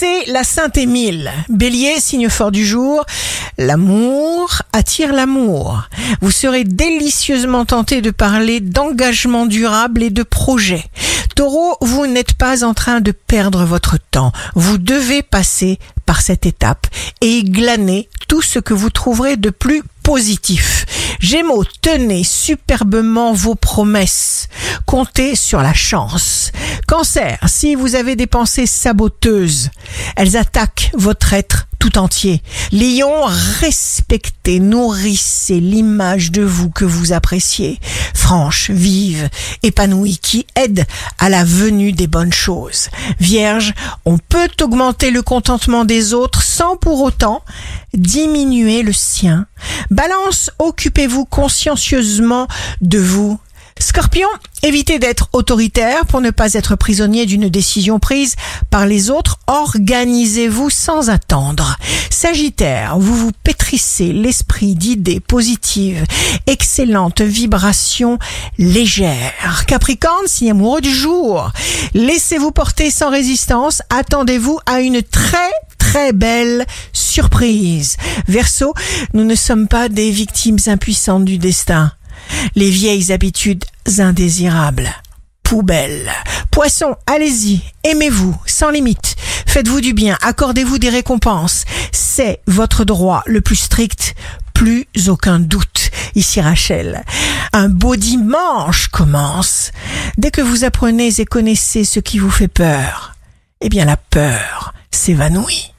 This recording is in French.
c'est la Sainte Émile. Bélier, signe fort du jour. L'amour attire l'amour. Vous serez délicieusement tenté de parler d'engagement durable et de projet. Taureau, vous n'êtes pas en train de perdre votre temps. Vous devez passer par cette étape et glaner tout ce que vous trouverez de plus positif. Gémeaux, tenez superbement vos promesses. Comptez sur la chance. Cancer, si vous avez des pensées saboteuses, elles attaquent votre être tout entier. Lion, respectez, nourrissez l'image de vous que vous appréciez, franche, vive, épanouie, qui aide à la venue des bonnes choses. Vierge, on peut augmenter le contentement des autres sans pour autant diminuer le sien. Balance, occupez-vous consciencieusement de vous Scorpion, évitez d'être autoritaire pour ne pas être prisonnier d'une décision prise par les autres. Organisez-vous sans attendre. Sagittaire, vous vous pétrissez l'esprit d'idées positives, excellentes vibrations légères. Capricorne, signe amoureux du jour. Laissez-vous porter sans résistance. Attendez-vous à une très très belle surprise. Verseau, nous ne sommes pas des victimes impuissantes du destin les vieilles habitudes indésirables. Poubelle. Poisson, allez-y, aimez-vous, sans limite. Faites-vous du bien, accordez-vous des récompenses. C'est votre droit le plus strict, plus aucun doute. Ici Rachel. Un beau dimanche commence. Dès que vous apprenez et connaissez ce qui vous fait peur, eh bien la peur s'évanouit.